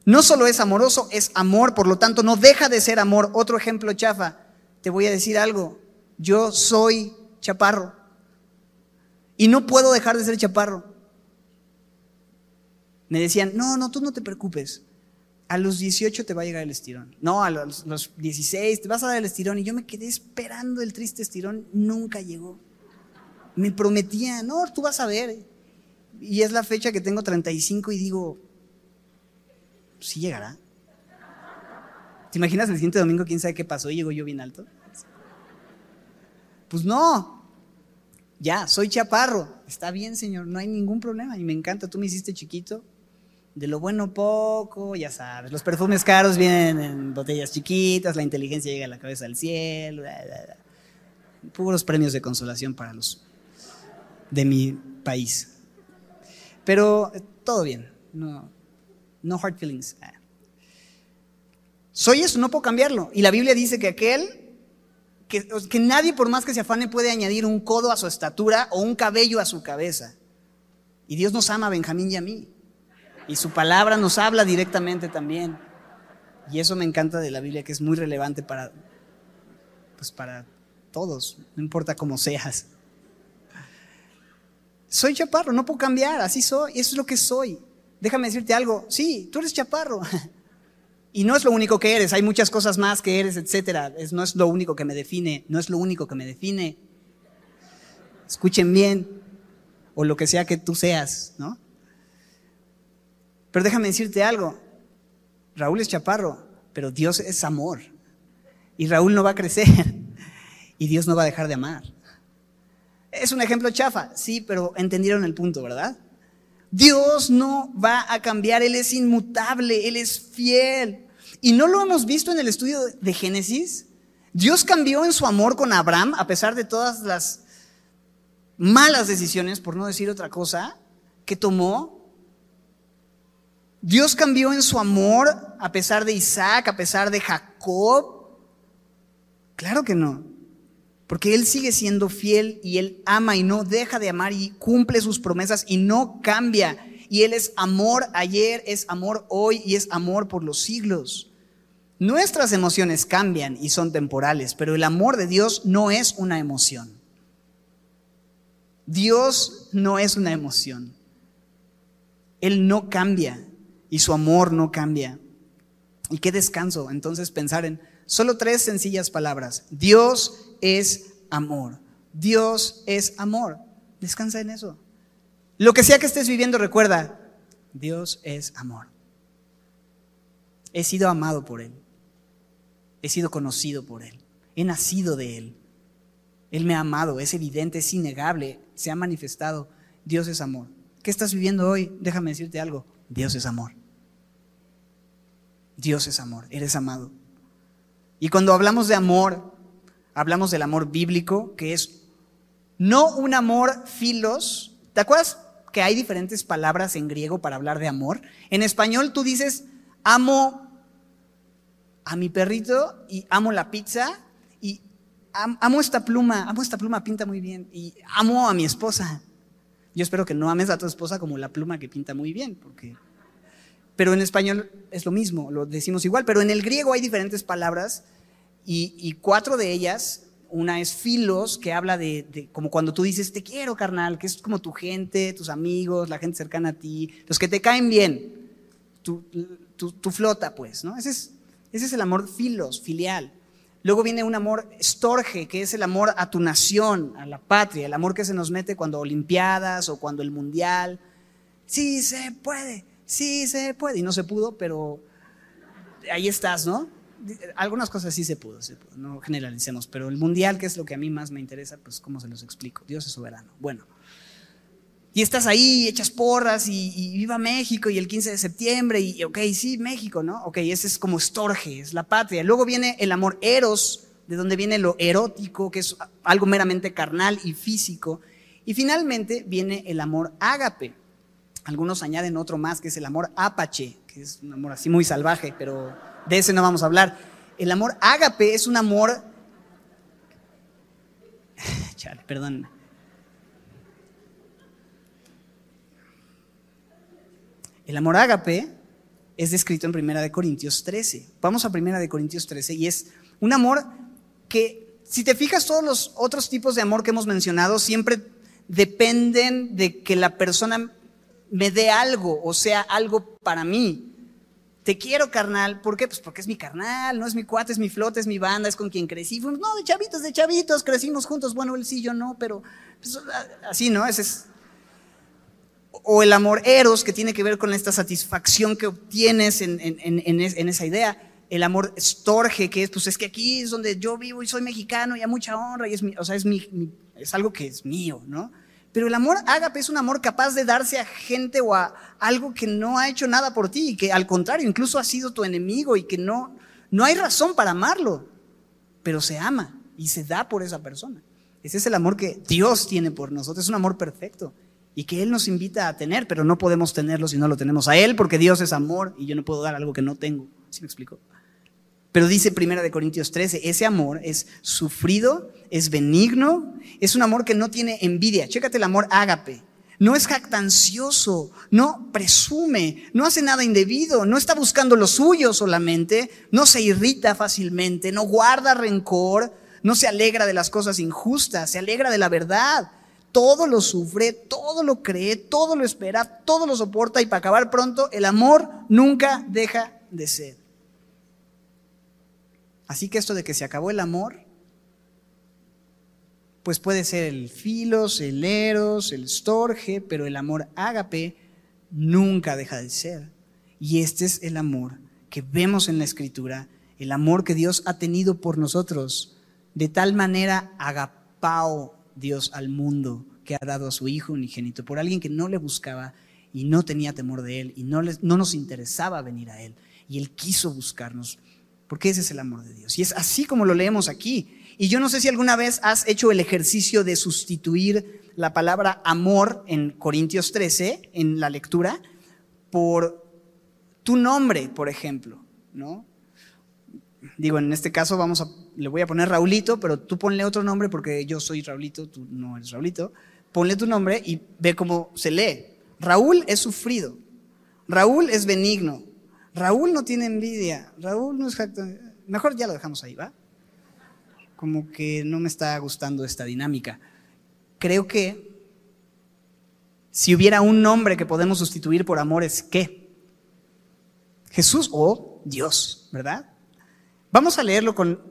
No solo es amoroso, es amor, por lo tanto no deja de ser amor. Otro ejemplo chafa, te voy a decir algo, yo soy chaparro y no puedo dejar de ser chaparro. Me decían, no, no, tú no te preocupes, a los 18 te va a llegar el estirón. No, a los, 16 te vas a dar el estirón. Y yo me quedé esperando el triste estirón, nunca llegó. Me prometía, no, tú vas a ver. Y es la fecha que tengo 35 y digo, sí llegará. ¿Te imaginas el siguiente domingo quién sabe qué pasó y llegó yo bien alto? Pues no. Ya, soy chaparro. Está bien, Señor, no hay ningún problema. Y me encanta, tú me hiciste chiquito. De lo bueno poco, ya sabes. Los perfumes caros vienen en botellas chiquitas, la inteligencia llega a la cabeza del cielo. Puros premios de consolación para los de mi país. Pero eh, todo bien, no, no hard feelings. Ah. Soy eso, no puedo cambiarlo. Y la Biblia dice que aquel, que, nadie por más que se afane puede añadir un codo a su estatura o un cabello a su cabeza. Y Dios nos ama a Benjamín y a mí. Y su palabra nos habla directamente también. Y eso me encanta de la Biblia, que es muy relevante para, pues para todos, no importa cómo seas soy chaparro, no puedo cambiar, así soy, eso es lo que soy. Déjame decirte algo, sí, tú eres chaparro. Y no es lo único que eres, hay muchas cosas más que eres, etcétera. no es lo único que me define, no es lo único que me define. Escuchen bien, o lo que sea que tú seas, ¿no? Pero déjame decirte algo, Raúl es chaparro, pero Dios es amor. Y Raúl no va a crecer, y Dios no va a dejar de amar. Es un ejemplo chafa, sí, pero entendieron el punto, ¿verdad? Dios no va a cambiar, Él es inmutable, Él es fiel. ¿Y no lo hemos visto en el estudio de Génesis? Dios cambió en su amor con Abraham a pesar de todas las malas decisiones, por no decir otra cosa, que tomó. Dios cambió en su amor a pesar de Isaac, a pesar de Jacob. Claro que no. Porque Él sigue siendo fiel y Él ama y no deja de amar y cumple sus promesas y no cambia. Y Él es amor ayer, es amor hoy y es amor por los siglos. Nuestras emociones cambian y son temporales, pero el amor de Dios no es una emoción. Dios no es una emoción. Él no cambia y su amor no cambia. Y qué descanso entonces pensar en solo tres sencillas palabras. Dios es amor. Dios es amor. Descansa en eso. Lo que sea que estés viviendo, recuerda, Dios es amor. He sido amado por Él. He sido conocido por Él. He nacido de Él. Él me ha amado, es evidente, es innegable, se ha manifestado. Dios es amor. ¿Qué estás viviendo hoy? Déjame decirte algo. Dios es amor. Dios es amor, eres amado. Y cuando hablamos de amor, hablamos del amor bíblico, que es no un amor filos. ¿Te acuerdas que hay diferentes palabras en griego para hablar de amor? En español tú dices, amo a mi perrito y amo la pizza y amo esta pluma, amo esta pluma, pinta muy bien y amo a mi esposa. Yo espero que no ames a tu esposa como la pluma que pinta muy bien, porque... Pero en español es lo mismo, lo decimos igual, pero en el griego hay diferentes palabras y, cuatro de ellas, una es filos, que habla de, como cuando tú dices, te quiero, carnal, que es como tu gente, tus amigos, la gente cercana a ti, los que te caen bien, tu, flota, pues, ¿no? Ese es, ese es el amor filos, filial. Luego viene un amor storge, que es el amor a tu nación, a la patria, el amor que se nos mete cuando Olimpiadas o cuando el Mundial. Sí se puede, sí se puede. Y no se pudo, pero ahí estás, ¿no? algunas cosas sí se pudo, no generalicemos, pero el mundial, que es lo que a mí más me interesa, pues cómo se los explico. Dios es soberano. Bueno, y estás ahí, echas porras y, viva México y el 15 de septiembre y ok, sí, México, ¿no? Ok, ese es como estorge, es la patria. Luego viene el amor eros, de donde viene lo erótico, que es algo meramente carnal y físico. Y finalmente viene el amor ágape. Algunos añaden otro más, que es el amor apache, que es un amor así muy salvaje, pero de ese no vamos a hablar. El amor ágape es un amor... Chale, perdón. El amor ágape es descrito en Primera de Corintios 13. Vamos a Primera de Corintios 13 y es un amor que, si te fijas, todos los otros tipos de amor que hemos mencionado siempre dependen de que la persona me dé algo, o sea, algo para mí. Te quiero, carnal. ¿Por qué? Pues porque es mi carnal, no es mi cuate, es mi flota, es mi banda, es con quien crecí. no, de chavitos, de chavitos, crecimos juntos. Bueno, él sí, yo no, pero pues, así, ¿no? Ese es o el amor eros, que tiene que ver con esta satisfacción que obtienes en, esa idea. El amor estorge, que es, pues es que aquí es donde yo vivo y soy mexicano y a mucha honra, y es, o sea, es, mi, es algo que es mío, ¿no? Pero el amor ágape es un amor capaz de darse a gente o a algo que no ha hecho nada por ti y que al contrario, incluso ha sido tu enemigo y que no, no hay razón para amarlo, pero se ama y se da por esa persona. Ese es el amor que Dios tiene por nosotros, es un amor perfecto y que Él nos invita a tener, pero no podemos tenerlo si no lo tenemos a Él, porque Dios es amor y yo no puedo dar algo que no tengo. ¿Sí me explico? Pero dice Primera de Corintios 13, ese amor es sufrido, es benigno, es un amor que no tiene envidia. Chécate el amor ágape. No es jactancioso, no presume, no hace nada indebido, no está buscando lo suyo solamente, no se irrita fácilmente, no guarda rencor, no se alegra de las cosas injustas, se alegra de la verdad todo lo sufre, todo lo cree, todo lo espera, todo lo soporta y para acabar pronto, el amor nunca deja de ser. Así que esto de que se acabó el amor, pues puede ser el filos, el eros, el storge, pero el amor ágape nunca deja de ser. Y este es el amor que vemos en la escritura, el amor que Dios ha tenido por nosotros, de tal manera agapao Dios al mundo que ha dado a su Hijo unigénito, por alguien que no le buscaba y no tenía temor de Él y no, no nos interesaba venir a Él. Y Él quiso buscarnos, porque ese es el amor de Dios. Y es así como lo leemos aquí. Y yo no sé si alguna vez has hecho el ejercicio de sustituir la palabra amor en Corintios 13, en la lectura, por tu nombre, por ejemplo, ¿no? Digo, en este caso vamos a, le voy a poner Raulito, pero tú ponle otro nombre porque yo soy Raulito, tú no eres Raulito. Ponle tu nombre y ve cómo se lee. Raúl es sufrido. Raúl es benigno. Raúl no tiene envidia. Raúl no es Mejor ya lo dejamos ahí, ¿va? Como que no me está gustando esta dinámica. Creo que si hubiera un nombre que podemos sustituir por amor es qué? Jesús o Dios, ¿verdad? Vamos a leerlo con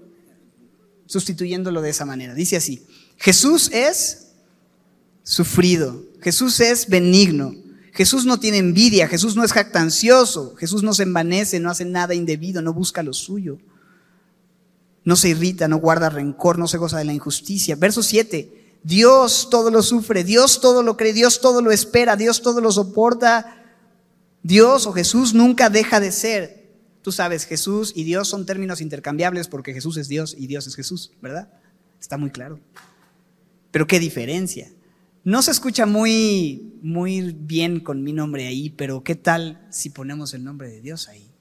sustituyéndolo de esa manera. Dice así: Jesús es sufrido, Jesús es benigno, Jesús no tiene envidia, Jesús no es jactancioso, Jesús no se envanece, no hace nada indebido, no busca lo suyo, no se irrita, no guarda rencor, no se goza de la injusticia. Verso 7. Dios todo lo sufre, Dios todo lo cree, Dios todo lo espera, Dios todo lo soporta. Dios o Jesús nunca deja de ser. Tú sabes, Jesús y Dios son términos intercambiables porque Jesús es Dios y Dios es Jesús, ¿verdad? Está muy claro. Pero qué diferencia. No se escucha muy, muy bien con mi nombre ahí, pero ¿qué tal si ponemos el nombre de Dios ahí?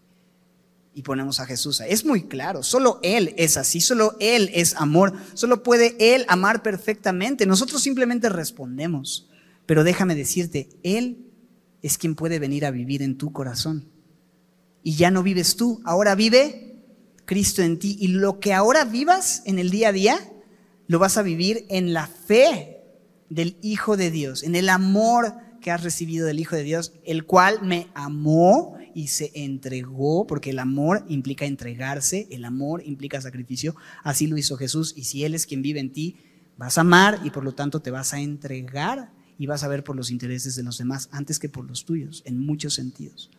Y ponemos a Jesús. Es muy claro, solo Él es así, solo Él es amor, solo puede Él amar perfectamente. Nosotros simplemente respondemos. Pero déjame decirte, Él es quien puede venir a vivir en tu corazón y ya no vives tú, ahora vive Cristo en ti. Y lo que ahora vivas en el día a día, lo vas a vivir en la fe del Hijo de Dios, en el amor que has recibido del Hijo de Dios, el cual me amó y se entregó, porque el amor implica entregarse, el amor implica sacrificio, así lo hizo Jesús, y si Él es quien vive en ti, vas a amar y por lo tanto te vas a entregar y vas a ver por los intereses de los demás antes que por los tuyos, en muchos sentidos.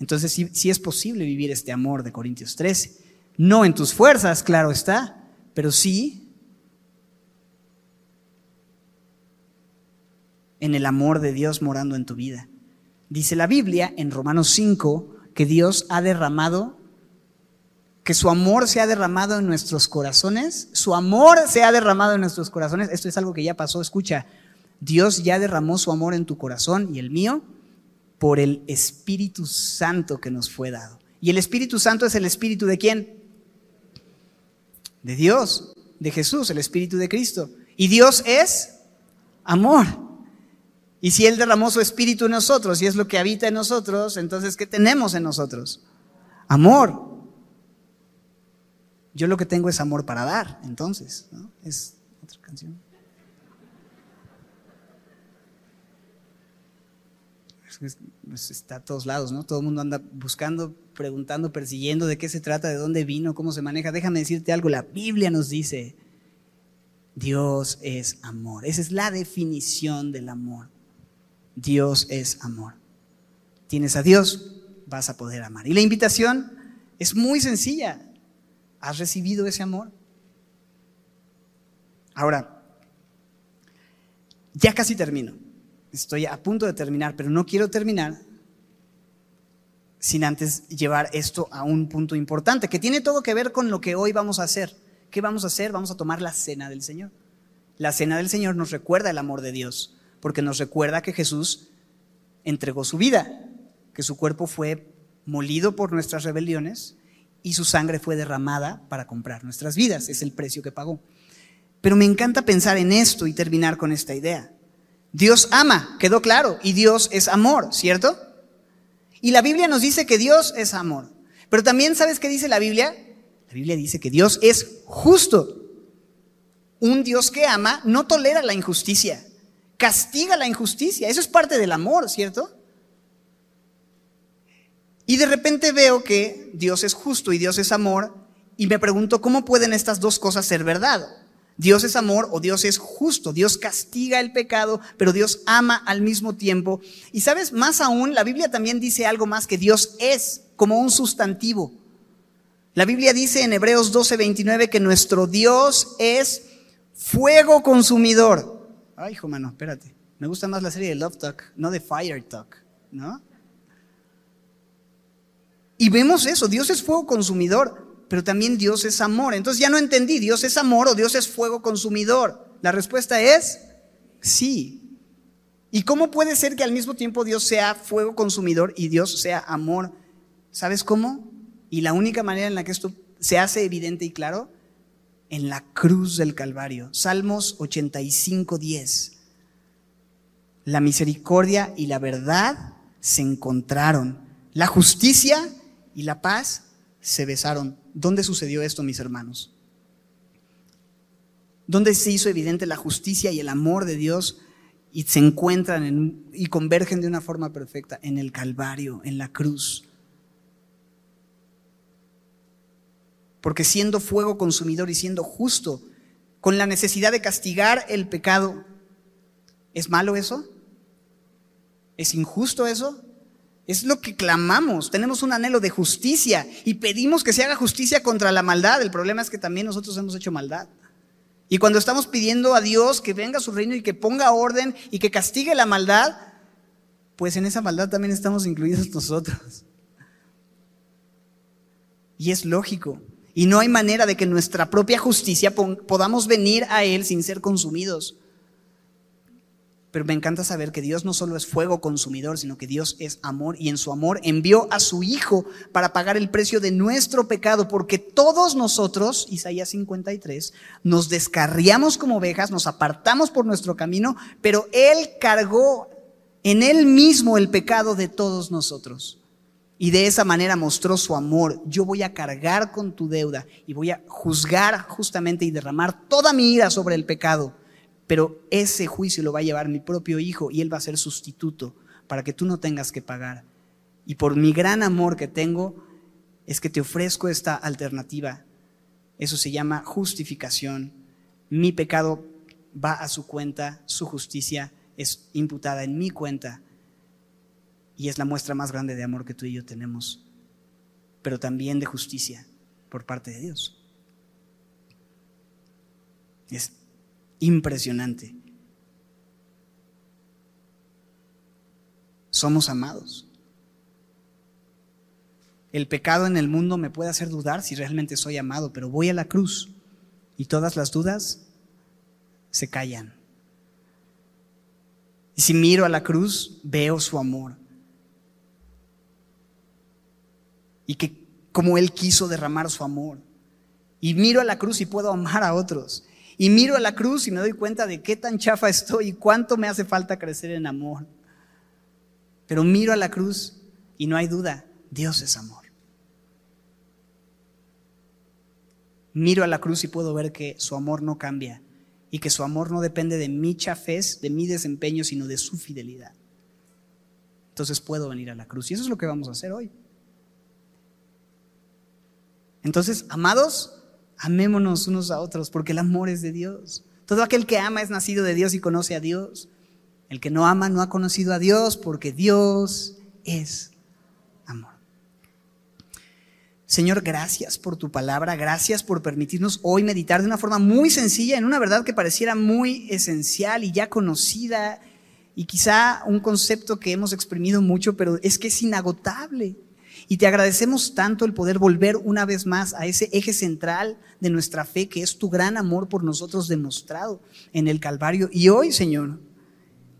Entonces sí, es posible vivir este amor de Corintios 13. No en tus fuerzas, claro está, pero sí en el amor de Dios morando en tu vida. Dice la Biblia en Romanos 5 que Dios ha derramado que su amor se ha derramado en nuestros corazones. Su amor se ha derramado en nuestros corazones. Esto es algo que ya pasó. Escucha, Dios ya derramó su amor en tu corazón y el mío por el Espíritu Santo que nos fue dado. ¿Y el Espíritu Santo es el Espíritu de quién? De Dios, de Jesús, el Espíritu de Cristo. Y Dios es amor. Y si Él derramó su Espíritu en nosotros y es lo que habita en nosotros, entonces ¿qué tenemos en nosotros? Amor. Yo lo que tengo es amor para dar, entonces, ¿no? Es otra canción. Pues está a todos lados, ¿no? Todo el mundo anda buscando, preguntando, persiguiendo de qué se trata, de dónde vino, cómo se maneja. Déjame decirte algo, la Biblia nos dice, Dios es amor. Esa es la definición del amor. Dios es amor. Tienes a Dios, vas a poder amar. Y la invitación es muy sencilla. ¿Has recibido ese amor? Ahora, ya casi termino. Estoy a punto de terminar, pero no quiero terminar sin antes llevar esto a un punto importante, que tiene todo que ver con lo que hoy vamos a hacer. ¿Qué vamos a hacer? Vamos a tomar la cena del Señor. La cena del Señor nos recuerda el amor de Dios, porque nos recuerda que Jesús entregó su vida, que su cuerpo fue molido por nuestras rebeliones y su sangre fue derramada para comprar nuestras vidas. Es el precio que pagó. Pero me encanta pensar en esto y terminar con esta idea. Dios ama, quedó claro, y Dios es amor, ¿cierto? Y la Biblia nos dice que Dios es amor. Pero también, ¿sabes qué dice la Biblia? La Biblia dice que Dios es justo. Un Dios que ama no tolera la injusticia, castiga la injusticia. Eso es parte del amor, ¿cierto? Y de repente veo que Dios es justo y Dios es amor y me pregunto, ¿cómo pueden estas dos cosas ser verdad? Dios es amor o Dios es justo. Dios castiga el pecado, pero Dios ama al mismo tiempo. Y sabes, más aún, la Biblia también dice algo más que Dios es como un sustantivo. La Biblia dice en Hebreos 12:29 que nuestro Dios es fuego consumidor. Ay, hijo mano, espérate. Me gusta más la serie de Love Talk, no de Fire Talk, ¿no? Y vemos eso, Dios es fuego consumidor, pero también Dios es amor. Entonces ya no entendí, Dios es amor o Dios es fuego consumidor. La respuesta es sí. ¿Y cómo puede ser que al mismo tiempo Dios sea fuego consumidor y Dios sea amor? ¿Sabes cómo? Y la única manera en la que esto se hace evidente y claro, en la cruz del Calvario. Salmos 85, 10. La misericordia y la verdad se encontraron. La justicia y la paz se besaron. ¿Dónde sucedió esto, mis hermanos? ¿Dónde se hizo evidente la justicia y el amor de Dios y se encuentran y convergen de una forma perfecta? En el Calvario, en la cruz. Porque siendo fuego consumidor y siendo justo, con la necesidad de castigar el pecado, ¿es malo eso? ¿Es injusto eso? Es lo que clamamos. Tenemos un anhelo de justicia y pedimos que se haga justicia contra la maldad. El problema es que también nosotros hemos hecho maldad. Y cuando estamos pidiendo a Dios que venga a su reino y que ponga orden y que castigue la maldad, pues en esa maldad también estamos incluidos nosotros. Y es lógico. Y no hay manera de que nuestra propia justicia podamos venir a Él sin ser consumidos. Pero me encanta saber que Dios no solo es fuego consumidor, sino que Dios es amor y en su amor envió a su Hijo para pagar el precio de nuestro pecado, porque todos nosotros, Isaías 53, nos descarriamos como ovejas, nos apartamos por nuestro camino, pero Él cargó en Él mismo el pecado de todos nosotros. Y de esa manera mostró su amor. Yo voy a cargar con tu deuda y voy a juzgar justamente y derramar toda mi ira sobre el pecado pero ese juicio lo va a llevar mi propio hijo y él va a ser sustituto para que tú no tengas que pagar. Y por mi gran amor que tengo, es que te ofrezco esta alternativa. Eso se llama justificación. Mi pecado va a su cuenta, su justicia es imputada en mi cuenta. Y es la muestra más grande de amor que tú y yo tenemos, pero también de justicia por parte de Dios. Es impresionante. Somos amados. el pecado en el mundo me puede hacer dudar si realmente soy amado, pero voy a la cruz y todas las dudas se callan. Y si miro a la cruz, veo su amor. Y que como Él quiso derramar su amor. Y miro a la cruz y puedo amar a otros. Y miro a la cruz y me doy cuenta de qué tan chafa estoy y cuánto me hace falta crecer en amor. Pero miro a la cruz y no hay duda, Dios es amor. Miro a la cruz y puedo ver que su amor no cambia y que su amor no depende de mi chafez, de mi desempeño, sino de su fidelidad. Entonces puedo venir a la cruz. Y eso es lo que vamos a hacer hoy. Entonces, amados, amémonos unos a otros, porque el amor es de Dios. Todo aquel que ama es nacido de Dios y conoce a Dios. El que no ama no ha conocido a Dios, porque Dios es amor. Señor, gracias por tu palabra, gracias por permitirnos hoy meditar de una forma muy sencilla en una verdad que pareciera muy esencial y ya conocida y quizá un concepto que hemos exprimido mucho, pero es que es inagotable. Y te agradecemos tanto el poder volver una vez más a ese eje central de nuestra fe, que es tu gran amor por nosotros demostrado en el Calvario. Y hoy, Señor,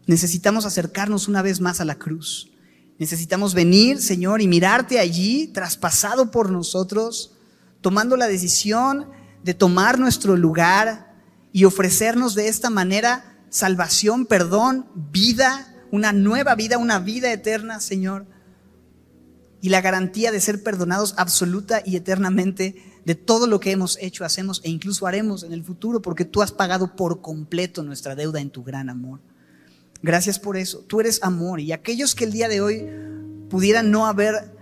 necesitamos acercarnos una vez más a la cruz. Necesitamos venir, Señor, y mirarte allí, traspasado por nosotros, tomando la decisión de tomar nuestro lugar y ofrecernos de esta manera salvación, perdón, vida, una nueva vida, una vida eterna, Señor y la garantía de ser perdonados absoluta y eternamente de todo lo que hemos hecho, hacemos e incluso haremos en el futuro, porque tú has pagado por completo nuestra deuda en tu gran amor. Gracias por eso. Tú eres amor y aquellos que el día de hoy pudieran no haber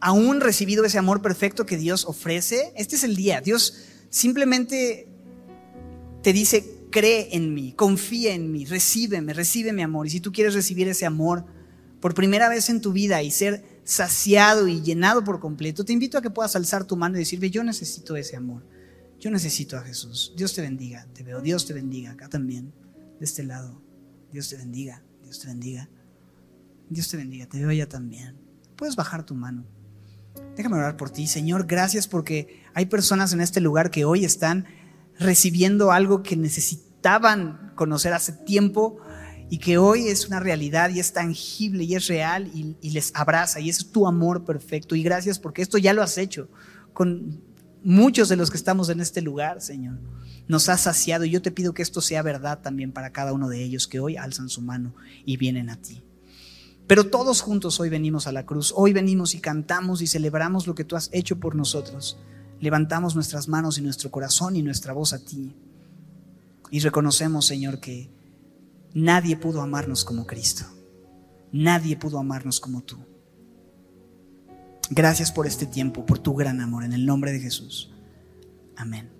aún recibido ese amor perfecto que Dios ofrece, este es el día. Dios simplemente te dice, cree en mí, confía en mí, recíbeme, recibe mi amor. Y si tú quieres recibir ese amor por primera vez en tu vida y ser saciado y llenado por completo, te invito a que puedas alzar tu mano y decirle, yo necesito ese amor, yo necesito a Jesús. Dios te bendiga, te veo, Dios te bendiga, acá también, de este lado. Dios te bendiga, Dios te bendiga. Dios te bendiga, te veo allá también. Puedes bajar tu mano. Déjame orar por ti, Señor, gracias porque hay personas en este lugar que hoy están recibiendo algo que necesitaban conocer hace tiempo, y que hoy es una realidad y es tangible y es real y, les abraza y es tu amor perfecto. Y gracias porque esto ya lo has hecho con muchos de los que estamos en este lugar, Señor. Nos has saciado y yo te pido que esto sea verdad también para cada uno de ellos que hoy alzan su mano y vienen a ti. Pero todos juntos hoy venimos a la cruz, hoy venimos y cantamos y celebramos lo que tú has hecho por nosotros. Levantamos nuestras manos y nuestro corazón y nuestra voz a ti. Y reconocemos, Señor, que Nadie pudo amarnos como Cristo. Nadie pudo amarnos como tú. Gracias por este tiempo, por tu gran amor, en el nombre de Jesús. Amén.